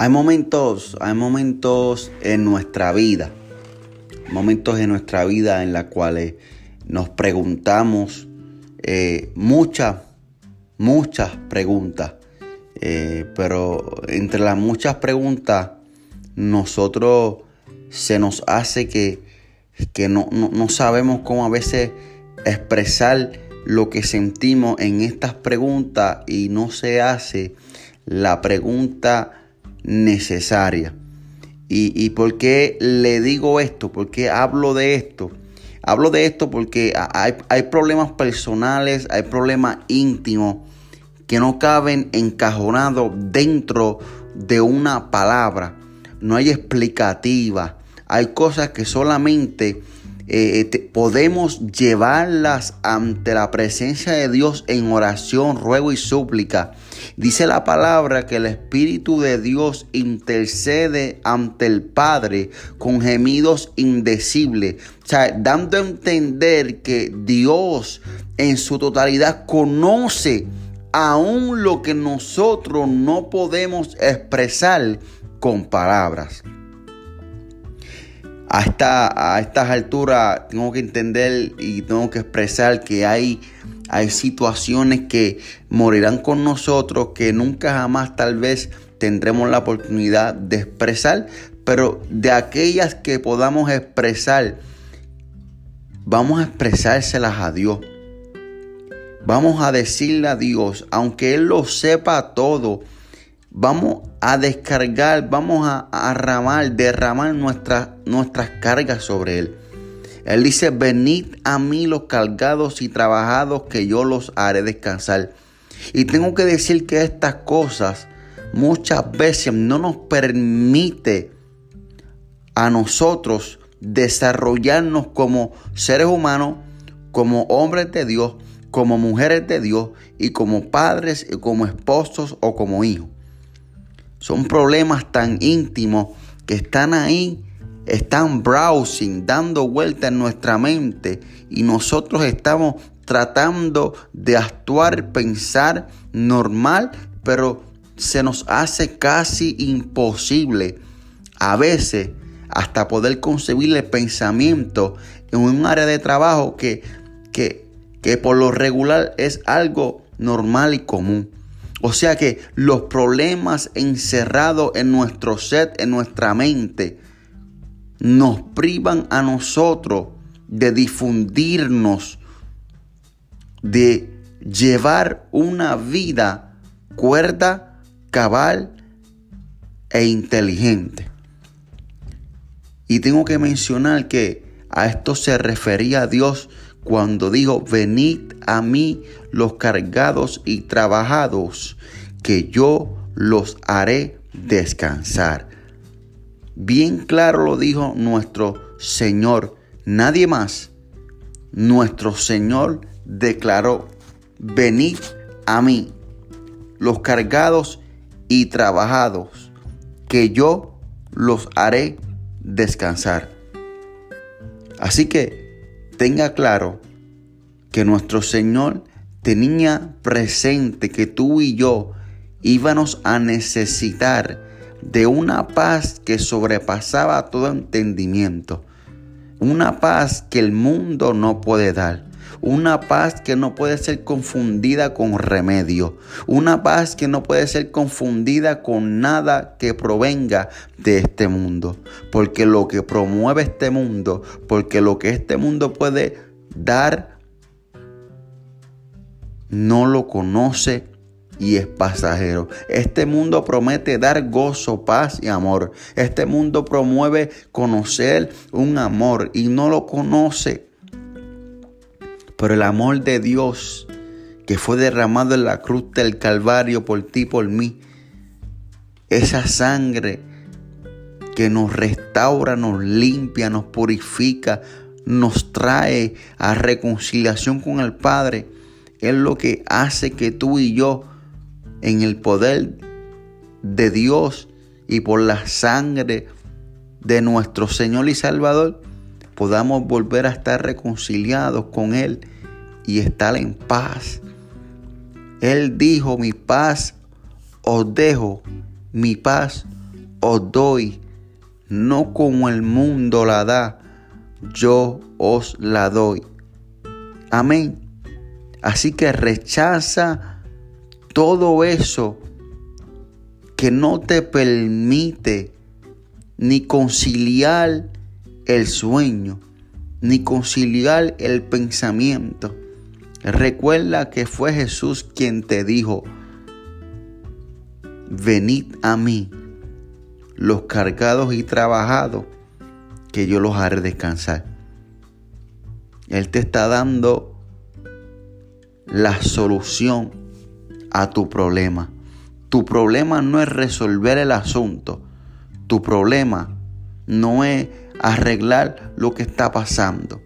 Hay momentos, hay momentos en nuestra vida, momentos en nuestra vida en los cuales nos preguntamos eh, muchas, muchas preguntas. Eh, pero entre las muchas preguntas, nosotros se nos hace que, que no, no sabemos cómo a veces expresar lo que sentimos en estas preguntas y no se hace la pregunta necesaria. ¿Y, por qué le digo esto? ¿Por qué hablo de esto? Hablo de esto porque hay, hay problemas personales, hay problemas íntimos que no caben encajonados dentro de una palabra. No hay explicativa. Hay cosas que solamente eh, podemos llevarlas ante la presencia de Dios en oración, ruego y súplica. Dice la palabra que el Espíritu de Dios intercede ante el Padre con gemidos indecibles. O sea, dando a entender que Dios en su totalidad conoce aún lo que nosotros no podemos expresar con palabras a, a estas alturas tengo que entender y tengo que expresar que hay, hay situaciones que morirán con nosotros, que nunca jamás tal vez tendremos la oportunidad de expresar, pero de aquellas que podamos expresar, vamos a expresárselas a Dios. Vamos a decirle a Dios, aunque Él lo sepa todo, vamos a descargar, vamos a, a derramar nuestras, nuestras cargas sobre Él. Él dice, venid a mí los cargados y trabajados que yo los haré descansar. Y tengo que decir que estas cosas muchas veces no nos permite a nosotros desarrollarnos como seres humanos, como hombres de Dios, como mujeres de Dios y como padres, como esposos o como hijos. Son problemas tan íntimos que están ahí, están browsing, dando vuelta en nuestra mente y nosotros estamos tratando de actuar, pensar normal, pero se nos hace casi imposible a veces hasta poder concebir el pensamiento en un área de trabajo que, que, que por lo regular es algo normal y común. O sea que los problemas encerrados en nuestro ser, en nuestra mente, nos privan a nosotros de difundirnos, de llevar una vida cuerda, cabal e inteligente. Y tengo que mencionar que a esto se refería Dios cuando dijo, venid a mí los cargados y trabajados, que yo los haré descansar. Bien claro lo dijo nuestro Señor, nadie más. Nuestro Señor declaró, venid a mí los cargados y trabajados, que yo los haré descansar. Así que tenga claro que nuestro Señor tenía presente que tú y yo íbamos a necesitar de una paz que sobrepasaba todo entendimiento, una paz que el mundo no puede dar. Una paz que no puede ser confundida con remedio. Una paz que no puede ser confundida con nada que provenga de este mundo. Porque lo que promueve este mundo, porque lo que este mundo puede dar, no lo conoce y es pasajero. Este mundo promete dar gozo, paz y amor. Este mundo promueve conocer un amor y no lo conoce pero el amor de Dios que fue derramado en la cruz del Calvario por ti, por mí, esa sangre que nos restaura, nos limpia, nos purifica, nos trae a reconciliación con el Padre, es lo que hace que tú y yo, en el poder de Dios y por la sangre de nuestro Señor y Salvador, podamos volver a estar reconciliados con Él y estar en paz. Él dijo, mi paz os dejo, mi paz os doy, no como el mundo la da, yo os la doy. Amén. Así que rechaza todo eso que no te permite ni conciliar el sueño, ni conciliar el pensamiento. Recuerda que fue Jesús quien te dijo, venid a mí, los cargados y trabajados, que yo los haré descansar. Él te está dando la solución a tu problema. Tu problema no es resolver el asunto. Tu problema no es arreglar lo que está pasando.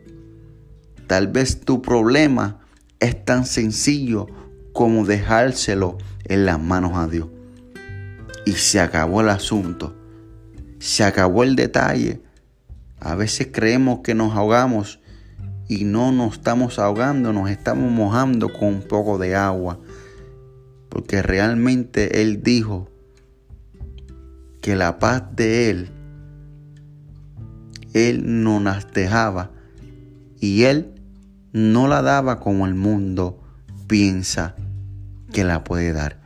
Tal vez tu problema es tan sencillo como dejárselo en las manos a Dios. Y se acabó el asunto. Se acabó el detalle. A veces creemos que nos ahogamos y no nos estamos ahogando, nos estamos mojando con un poco de agua. Porque realmente Él dijo que la paz de Él, Él no dejaba y Él no la daba como el mundo piensa que la puede dar.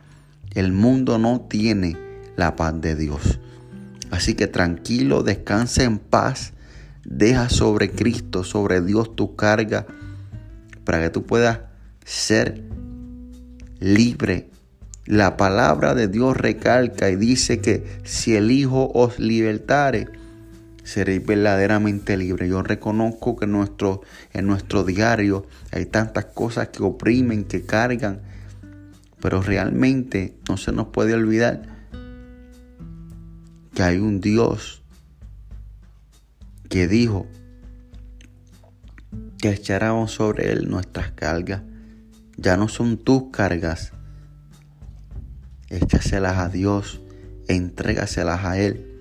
El mundo no tiene la paz de Dios. Así que tranquilo, descansa en paz, deja sobre Cristo, sobre Dios tu carga, para que tú puedas ser libre. La palabra de Dios recalca y dice que si el Hijo os libertare, seréis verdaderamente libre. Yo reconozco que nuestro, en nuestro diario hay tantas cosas que oprimen, que cargan, pero realmente no se nos puede olvidar que hay un Dios que dijo que echáramos sobre Él nuestras cargas. Ya no son tus cargas. Échaselas a Dios, entrégaselas a Él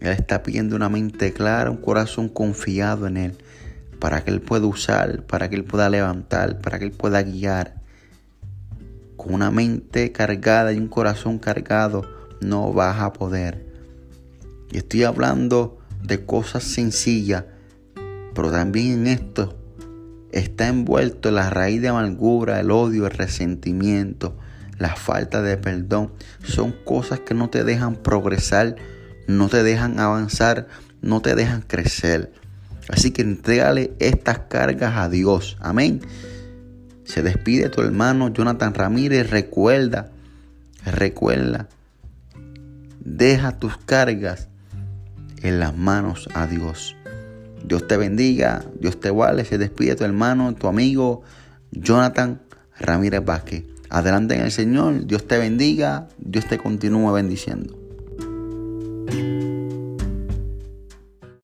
él está pidiendo una mente clara, un corazón confiado en Él, para que Él pueda usar, para que Él pueda levantar, para que Él pueda guiar. Con una mente cargada y un corazón cargado no vas a poder. Y estoy hablando de cosas sencillas, pero también en esto está envuelto la raíz de amargura, el odio, el resentimiento, la falta de perdón. Son cosas que no te dejan progresar no te dejan avanzar, no te dejan crecer. Así que entrégale estas cargas a Dios. Amén. Se despide tu hermano Jonathan Ramírez. Recuerda, recuerda, deja tus cargas en las manos a Dios. Dios te bendiga, Dios te guarde. Se despide tu hermano, tu amigo Jonathan Ramírez Vázquez. Adelante en el Señor, Dios te bendiga, Dios te continúe bendiciendo. thank you